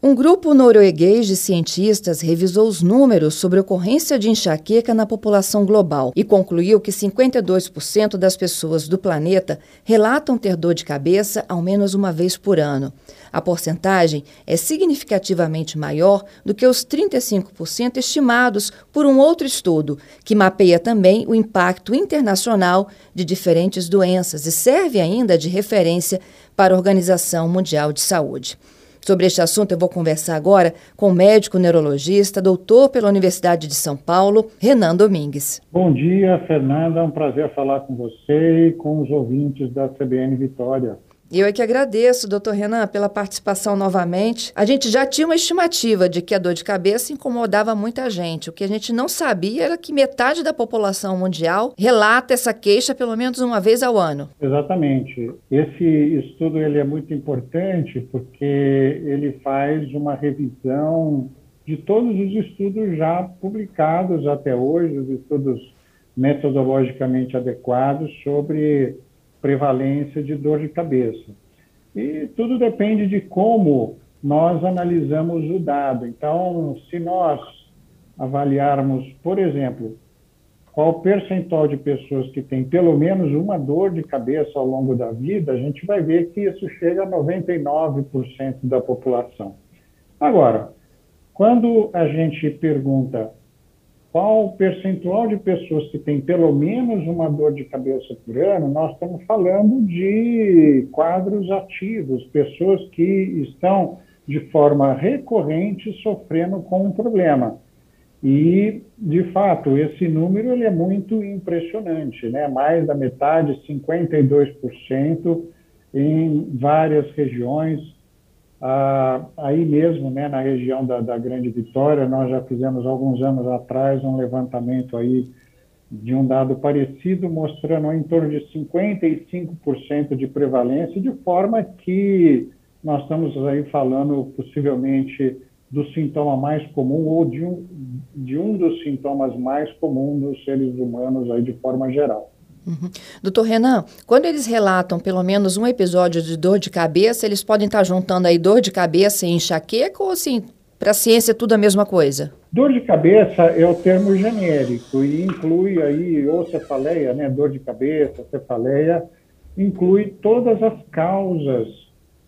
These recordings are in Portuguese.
Um grupo norueguês de cientistas revisou os números sobre ocorrência de enxaqueca na população global e concluiu que 52% das pessoas do planeta relatam ter dor de cabeça ao menos uma vez por ano. A porcentagem é significativamente maior do que os 35% estimados por um outro estudo, que mapeia também o impacto internacional de diferentes doenças e serve ainda de referência para a Organização Mundial de Saúde. Sobre este assunto, eu vou conversar agora com o médico neurologista, doutor pela Universidade de São Paulo, Renan Domingues. Bom dia, Fernanda. É um prazer falar com você e com os ouvintes da CBN Vitória. Eu é que agradeço, doutor Renan, pela participação novamente. A gente já tinha uma estimativa de que a dor de cabeça incomodava muita gente. O que a gente não sabia era que metade da população mundial relata essa queixa pelo menos uma vez ao ano. Exatamente. Esse estudo ele é muito importante porque ele faz uma revisão de todos os estudos já publicados até hoje, os estudos metodologicamente adequados sobre prevalência de dor de cabeça. E tudo depende de como nós analisamos o dado. Então, se nós avaliarmos, por exemplo, qual percentual de pessoas que têm pelo menos uma dor de cabeça ao longo da vida, a gente vai ver que isso chega a 99% da população. Agora, quando a gente pergunta qual o percentual de pessoas que têm pelo menos uma dor de cabeça por ano, nós estamos falando de quadros ativos, pessoas que estão de forma recorrente sofrendo com um problema. E, de fato, esse número ele é muito impressionante, né? mais da metade, 52%, em várias regiões ah, aí mesmo, né, na região da, da, Grande Vitória, nós já fizemos alguns anos atrás um levantamento aí de um dado parecido, mostrando em torno de 55% de prevalência, de forma que nós estamos aí falando possivelmente do sintoma mais comum ou de um, de um dos sintomas mais comuns dos seres humanos aí de forma geral. Uhum. Doutor Renan, quando eles relatam pelo menos um episódio de dor de cabeça, eles podem estar juntando aí dor de cabeça e enxaqueca ou assim, para a ciência é tudo a mesma coisa? Dor de cabeça é o termo genérico e inclui aí ou cefaleia, né, dor de cabeça, cefaleia, inclui todas as causas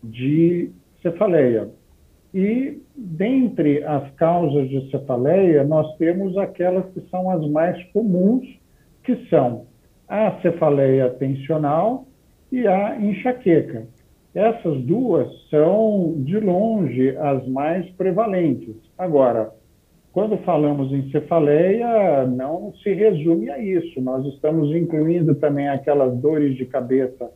de cefaleia. E dentre as causas de cefaleia, nós temos aquelas que são as mais comuns, que são a cefaleia tensional e a enxaqueca. Essas duas são, de longe, as mais prevalentes. Agora, quando falamos em cefaleia, não se resume a isso. Nós estamos incluindo também aquelas dores de cabeça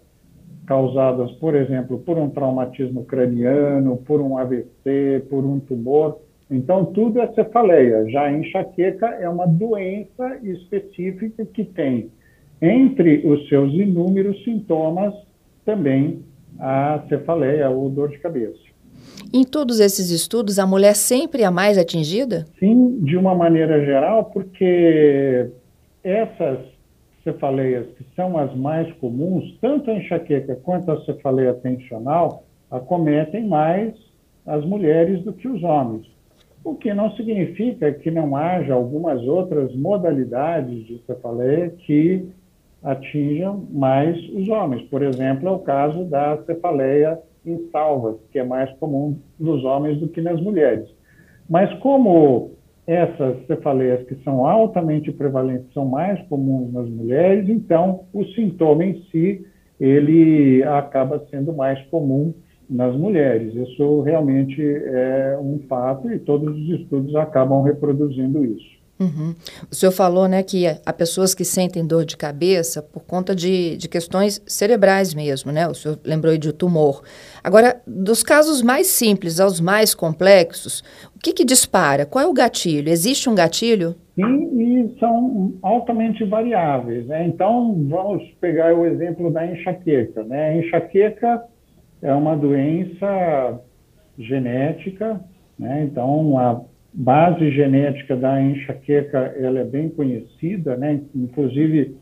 causadas, por exemplo, por um traumatismo craniano, por um AVC, por um tumor. Então, tudo é cefaleia. Já a enxaqueca é uma doença específica que tem entre os seus inúmeros sintomas, também a cefaleia ou dor de cabeça. Em todos esses estudos, a mulher sempre é a mais atingida? Sim, de uma maneira geral, porque essas cefaleias que são as mais comuns, tanto a enxaqueca quanto a cefaleia tensional, acometem mais as mulheres do que os homens. O que não significa que não haja algumas outras modalidades de cefaleia que atinjam mais os homens. Por exemplo, é o caso da cefaleia em salvas, que é mais comum nos homens do que nas mulheres. Mas como essas cefaleias que são altamente prevalentes são mais comuns nas mulheres, então o sintoma em si ele acaba sendo mais comum nas mulheres. Isso realmente é um fato e todos os estudos acabam reproduzindo isso. Uhum. O senhor falou né, que há pessoas que sentem dor de cabeça por conta de, de questões cerebrais mesmo, né? O senhor lembrou de tumor. Agora, dos casos mais simples aos mais complexos, o que, que dispara? Qual é o gatilho? Existe um gatilho? Sim, e são altamente variáveis. Né? Então, vamos pegar o exemplo da enxaqueca. Né? A enxaqueca é uma doença genética, né? então a base genética da enxaqueca ela é bem conhecida, né? Inclusive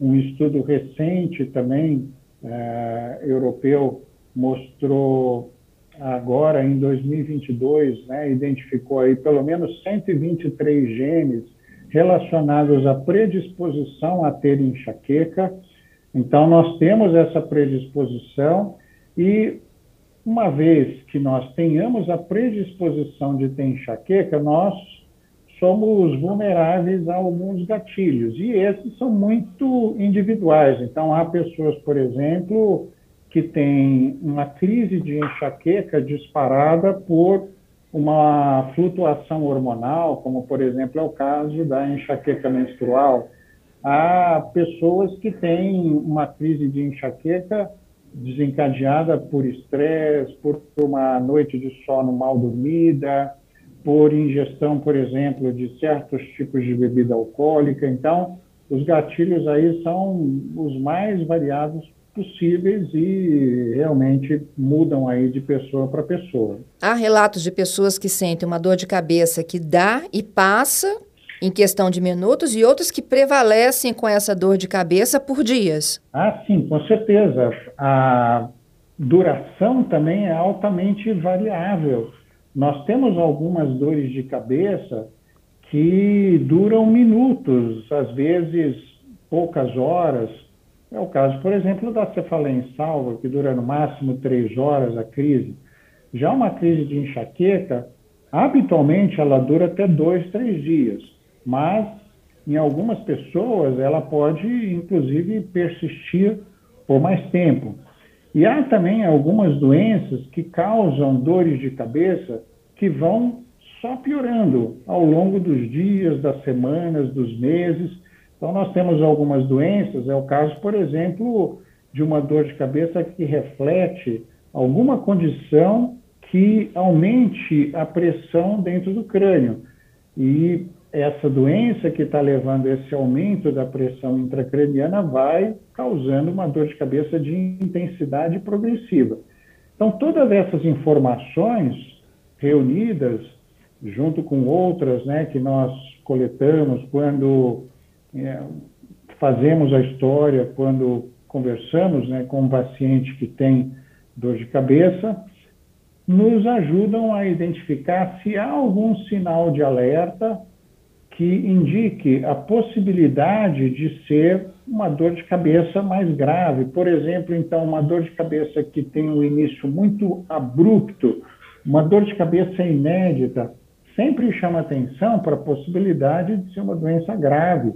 um estudo recente também é, europeu mostrou agora em 2022, né, identificou aí pelo menos 123 genes relacionados à predisposição a ter enxaqueca. Então, nós temos essa predisposição e uma vez que nós tenhamos a predisposição de ter enxaqueca, nós somos vulneráveis a alguns gatilhos, e esses são muito individuais. Então, há pessoas, por exemplo, que têm uma crise de enxaqueca disparada por uma flutuação hormonal, como, por exemplo, é o caso da enxaqueca menstrual. Há pessoas que têm uma crise de enxaqueca desencadeada por estresse, por uma noite de sono mal dormida, por ingestão, por exemplo, de certos tipos de bebida alcoólica. Então, os gatilhos aí são os mais variados possíveis e realmente mudam aí de pessoa para pessoa. Há relatos de pessoas que sentem uma dor de cabeça que dá e passa em questão de minutos e outros que prevalecem com essa dor de cabeça por dias. Ah, sim, com certeza. A duração também é altamente variável. Nós temos algumas dores de cabeça que duram minutos, às vezes poucas horas. É o caso, por exemplo, da cefaleia em salva, que dura no máximo três horas a crise. Já uma crise de enxaqueca, habitualmente ela dura até dois, três dias mas em algumas pessoas ela pode, inclusive, persistir por mais tempo. E há também algumas doenças que causam dores de cabeça que vão só piorando ao longo dos dias, das semanas, dos meses. Então, nós temos algumas doenças, é o caso, por exemplo, de uma dor de cabeça que reflete alguma condição que aumente a pressão dentro do crânio. E essa doença que está levando esse aumento da pressão intracraniana vai causando uma dor de cabeça de intensidade progressiva. Então, todas essas informações reunidas, junto com outras né, que nós coletamos quando é, fazemos a história, quando conversamos né, com um paciente que tem dor de cabeça, nos ajudam a identificar se há algum sinal de alerta que indique a possibilidade de ser uma dor de cabeça mais grave. Por exemplo, então, uma dor de cabeça que tem um início muito abrupto, uma dor de cabeça inédita, sempre chama atenção para a possibilidade de ser uma doença grave,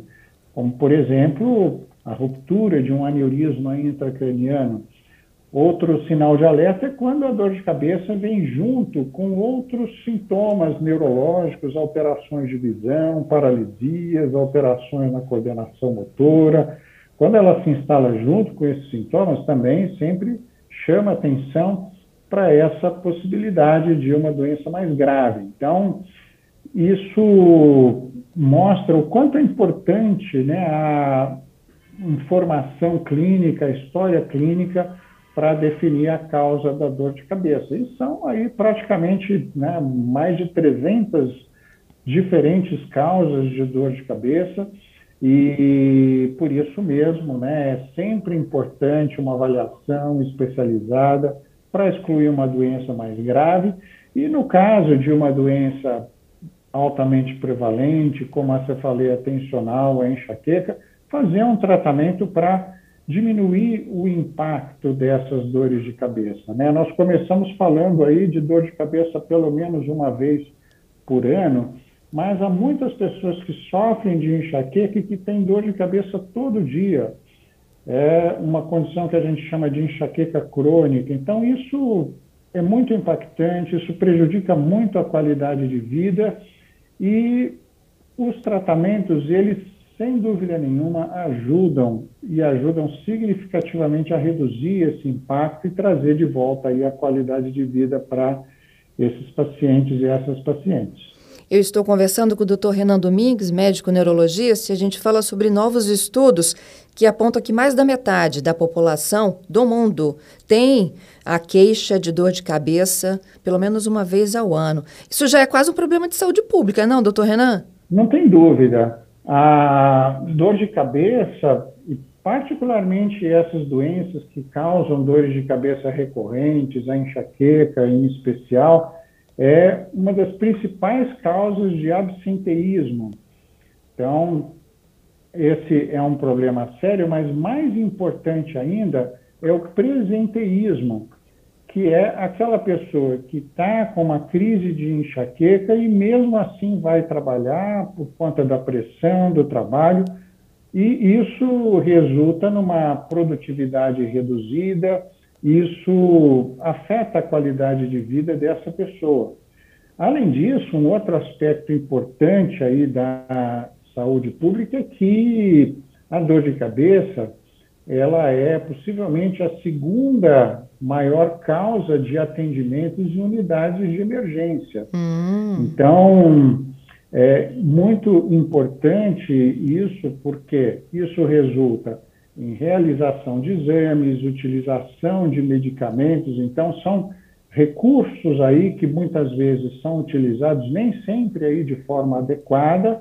como, por exemplo, a ruptura de um aneurisma intracraniano. Outro sinal de alerta é quando a dor de cabeça vem junto com outros sintomas neurológicos, alterações de visão, paralisias, alterações na coordenação motora. Quando ela se instala junto com esses sintomas, também sempre chama atenção para essa possibilidade de uma doença mais grave. Então, isso mostra o quanto é importante né, a informação clínica, a história clínica para definir a causa da dor de cabeça. E são aí praticamente né, mais de 300 diferentes causas de dor de cabeça, e por isso mesmo né, é sempre importante uma avaliação especializada para excluir uma doença mais grave. E no caso de uma doença altamente prevalente, como a cefaleia tensional, a enxaqueca, fazer um tratamento para diminuir o impacto dessas dores de cabeça. Né? Nós começamos falando aí de dor de cabeça pelo menos uma vez por ano, mas há muitas pessoas que sofrem de enxaqueca e que têm dor de cabeça todo dia. É uma condição que a gente chama de enxaqueca crônica. Então, isso é muito impactante, isso prejudica muito a qualidade de vida e os tratamentos, eles sem dúvida nenhuma, ajudam e ajudam significativamente a reduzir esse impacto e trazer de volta aí a qualidade de vida para esses pacientes e essas pacientes. Eu estou conversando com o Dr. Renan Domingues, médico neurologista, e a gente fala sobre novos estudos que aponta que mais da metade da população do mundo tem a queixa de dor de cabeça pelo menos uma vez ao ano. Isso já é quase um problema de saúde pública, não, doutor Renan? Não tem dúvida. A dor de cabeça, e particularmente essas doenças que causam dores de cabeça recorrentes, a enxaqueca em especial, é uma das principais causas de absenteísmo. Então, esse é um problema sério, mas mais importante ainda é o presenteísmo, que é aquela pessoa que está com uma crise de enxaqueca e mesmo assim vai trabalhar por conta da pressão do trabalho, e isso resulta numa produtividade reduzida, isso afeta a qualidade de vida dessa pessoa. Além disso, um outro aspecto importante aí da saúde pública é que a dor de cabeça ela é possivelmente a segunda maior causa de atendimentos em unidades de emergência. Hum. Então, é muito importante isso, porque isso resulta em realização de exames, utilização de medicamentos, então são recursos aí que muitas vezes são utilizados nem sempre aí de forma adequada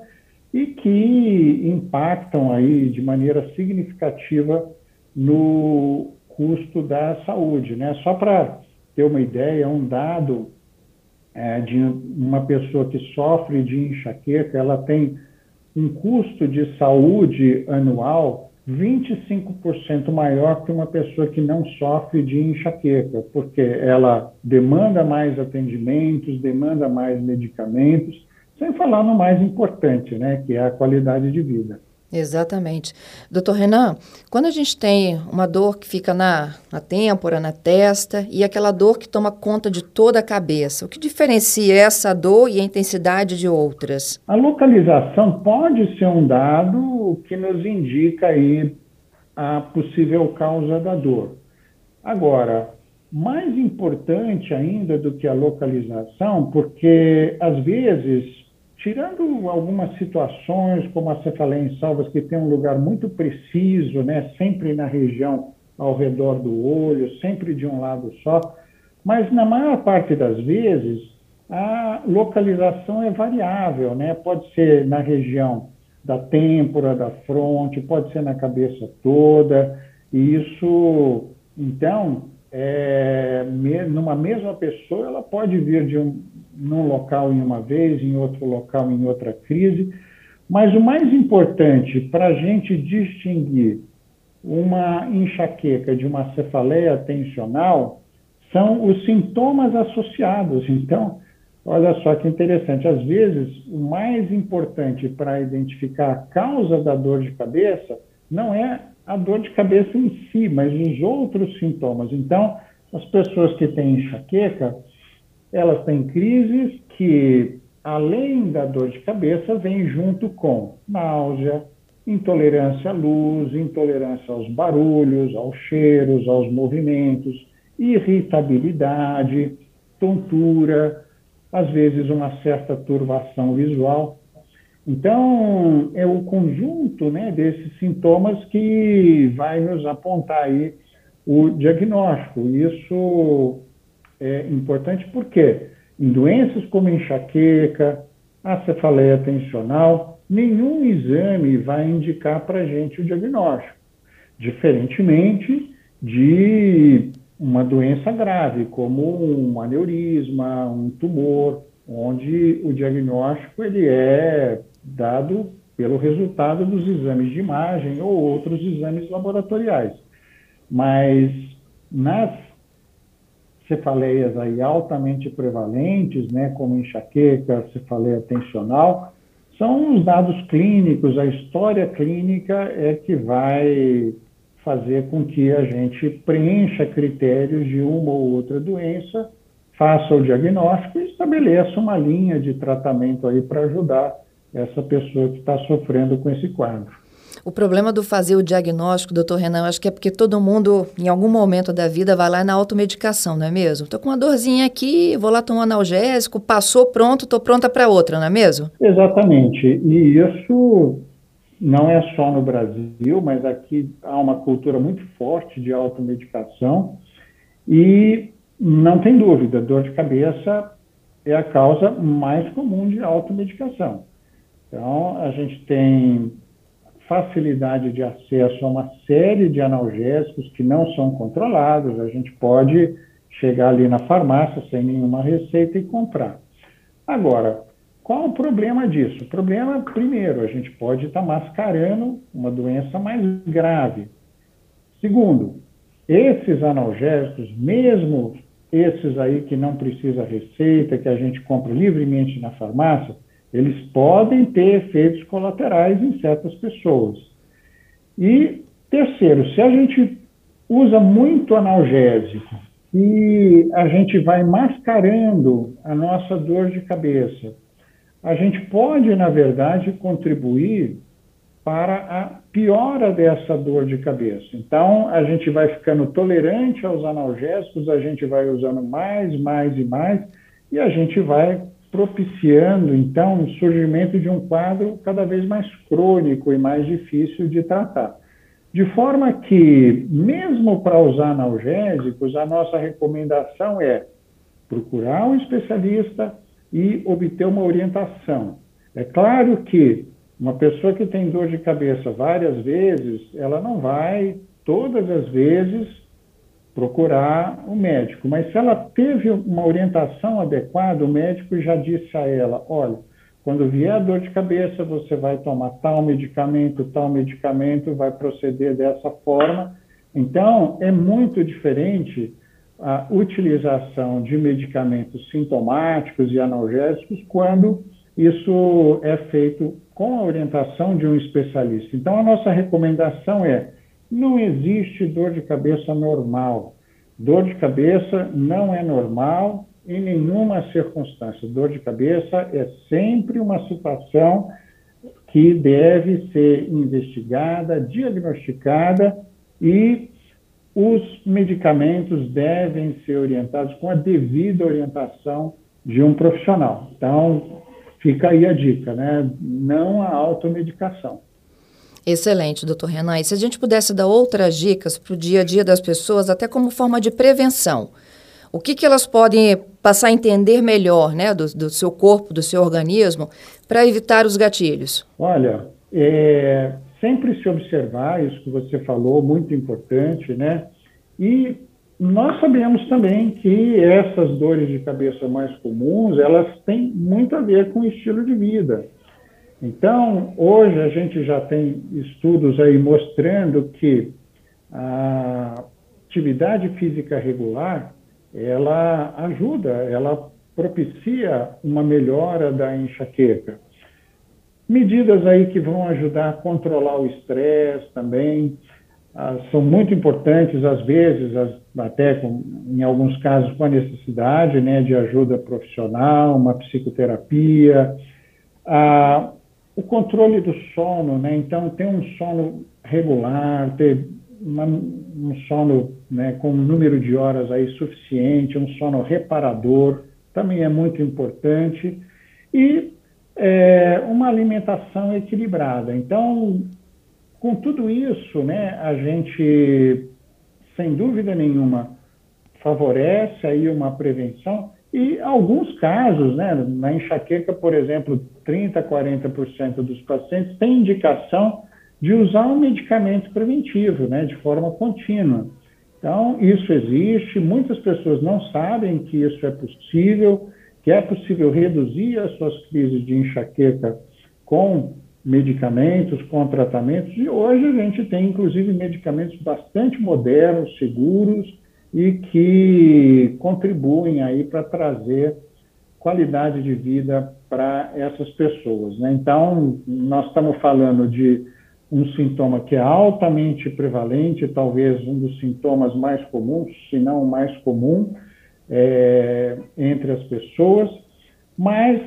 e que impactam aí de maneira significativa no custo da saúde, né? Só para ter uma ideia, um dado é, de uma pessoa que sofre de enxaqueca, ela tem um custo de saúde anual 25% maior que uma pessoa que não sofre de enxaqueca, porque ela demanda mais atendimentos, demanda mais medicamentos, sem falar no mais importante, né, que é a qualidade de vida. Exatamente. Doutor Renan, quando a gente tem uma dor que fica na, na têmpora, na testa, e aquela dor que toma conta de toda a cabeça, o que diferencia essa dor e a intensidade de outras? A localização pode ser um dado que nos indica aí a possível causa da dor. Agora, mais importante ainda do que a localização, porque às vezes Tirando algumas situações, como a cefaleia em salvas, que tem um lugar muito preciso, né, sempre na região ao redor do olho, sempre de um lado só, mas na maior parte das vezes a localização é variável, né? Pode ser na região da têmpora, da fronte, pode ser na cabeça toda, e isso, então, é, numa mesma pessoa, ela pode vir de um, num local em uma vez, em outro local em outra crise. Mas o mais importante para a gente distinguir uma enxaqueca de uma cefaleia tensional são os sintomas associados. Então, olha só que interessante. Às vezes, o mais importante para identificar a causa da dor de cabeça não é a dor de cabeça em si, mas os outros sintomas. Então, as pessoas que têm enxaqueca, elas têm crises que, além da dor de cabeça, vem junto com náusea, intolerância à luz, intolerância aos barulhos, aos cheiros, aos movimentos, irritabilidade, tontura, às vezes uma certa turbação visual. Então, é o conjunto né, desses sintomas que vai nos apontar aí o diagnóstico. Isso é importante porque em doenças como enxaqueca, a cefaleia tensional, nenhum exame vai indicar para a gente o diagnóstico, diferentemente de uma doença grave, como um aneurisma, um tumor, onde o diagnóstico ele é dado pelo resultado dos exames de imagem ou outros exames laboratoriais. Mas nas cefaleias aí altamente prevalentes, né, como enxaqueca, cefaleia tensional, são os dados clínicos, a história clínica é que vai fazer com que a gente preencha critérios de uma ou outra doença, faça o diagnóstico e estabeleça uma linha de tratamento aí para ajudar essa pessoa que está sofrendo com esse quadro. O problema do fazer o diagnóstico, doutor Renan, acho que é porque todo mundo, em algum momento da vida, vai lá na automedicação, não é mesmo? Estou com uma dorzinha aqui, vou lá tomar um analgésico, passou, pronto, estou pronta para outra, não é mesmo? Exatamente. E isso não é só no Brasil, mas aqui há uma cultura muito forte de automedicação e não tem dúvida, dor de cabeça é a causa mais comum de automedicação. Então, a gente tem facilidade de acesso a uma série de analgésicos que não são controlados, a gente pode chegar ali na farmácia sem nenhuma receita e comprar. Agora, qual o problema disso? O problema, primeiro, a gente pode estar mascarando uma doença mais grave. Segundo, esses analgésicos, mesmo esses aí que não precisa receita, que a gente compra livremente na farmácia, eles podem ter efeitos colaterais em certas pessoas. E terceiro, se a gente usa muito analgésico e a gente vai mascarando a nossa dor de cabeça, a gente pode, na verdade, contribuir para a piora dessa dor de cabeça. Então, a gente vai ficando tolerante aos analgésicos, a gente vai usando mais, mais e mais, e a gente vai propiciando, então, o surgimento de um quadro cada vez mais crônico e mais difícil de tratar. De forma que, mesmo para usar analgésicos, a nossa recomendação é procurar um especialista e obter uma orientação. É claro que uma pessoa que tem dor de cabeça várias vezes, ela não vai todas as vezes procurar o médico, mas se ela teve uma orientação adequada, o médico já disse a ela: olha, quando vier a dor de cabeça, você vai tomar tal medicamento, tal medicamento, vai proceder dessa forma. Então, é muito diferente a utilização de medicamentos sintomáticos e analgésicos quando isso é feito com a orientação de um especialista. Então, a nossa recomendação é: não existe dor de cabeça normal. Dor de cabeça não é normal em nenhuma circunstância. Dor de cabeça é sempre uma situação que deve ser investigada, diagnosticada e os medicamentos devem ser orientados com a devida orientação de um profissional. Então, fica aí a dica, né? Não a automedicação. Excelente, doutor Renan. E se a gente pudesse dar outras dicas para o dia a dia das pessoas, até como forma de prevenção, o que, que elas podem passar a entender melhor né, do, do seu corpo, do seu organismo, para evitar os gatilhos? Olha, é, sempre se observar, isso que você falou, muito importante, né? E nós sabemos também que essas dores de cabeça mais comuns, elas têm muito a ver com o estilo de vida. Então, hoje a gente já tem estudos aí mostrando que a atividade física regular, ela ajuda, ela propicia uma melhora da enxaqueca. Medidas aí que vão ajudar a controlar o estresse também, ah, são muito importantes, às vezes, as, até com, em alguns casos com a necessidade né, de ajuda profissional, uma psicoterapia. Ah, o controle do sono, né, então, ter um sono regular, ter uma, um sono né, com um número de horas aí suficiente, um sono reparador, também é muito importante. E é, uma alimentação equilibrada. Então, com tudo isso, né, a gente, sem dúvida nenhuma, favorece aí uma prevenção e alguns casos, né, na enxaqueca, por exemplo, 30%, 40% dos pacientes têm indicação de usar um medicamento preventivo, né, de forma contínua. Então, isso existe, muitas pessoas não sabem que isso é possível, que é possível reduzir as suas crises de enxaqueca com medicamentos, com tratamentos, e hoje a gente tem, inclusive, medicamentos bastante modernos, seguros e que contribuem aí para trazer qualidade de vida para essas pessoas. Né? Então, nós estamos falando de um sintoma que é altamente prevalente, talvez um dos sintomas mais comuns, se não o mais comum, é, entre as pessoas, mas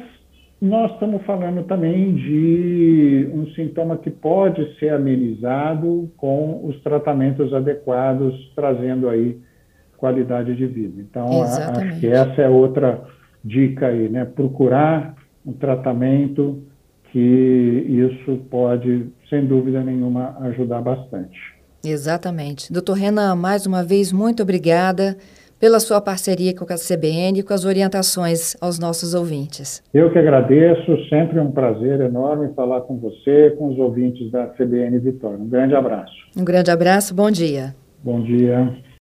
nós estamos falando também de um sintoma que pode ser amenizado com os tratamentos adequados, trazendo aí qualidade de vida. Então, Exatamente. acho que essa é outra dica aí, né? Procurar um tratamento que isso pode, sem dúvida nenhuma, ajudar bastante. Exatamente. Doutor Renan, mais uma vez, muito obrigada pela sua parceria com a CBN e com as orientações aos nossos ouvintes. Eu que agradeço, sempre um prazer enorme falar com você, com os ouvintes da CBN Vitória. Um grande abraço. Um grande abraço, bom dia. Bom dia.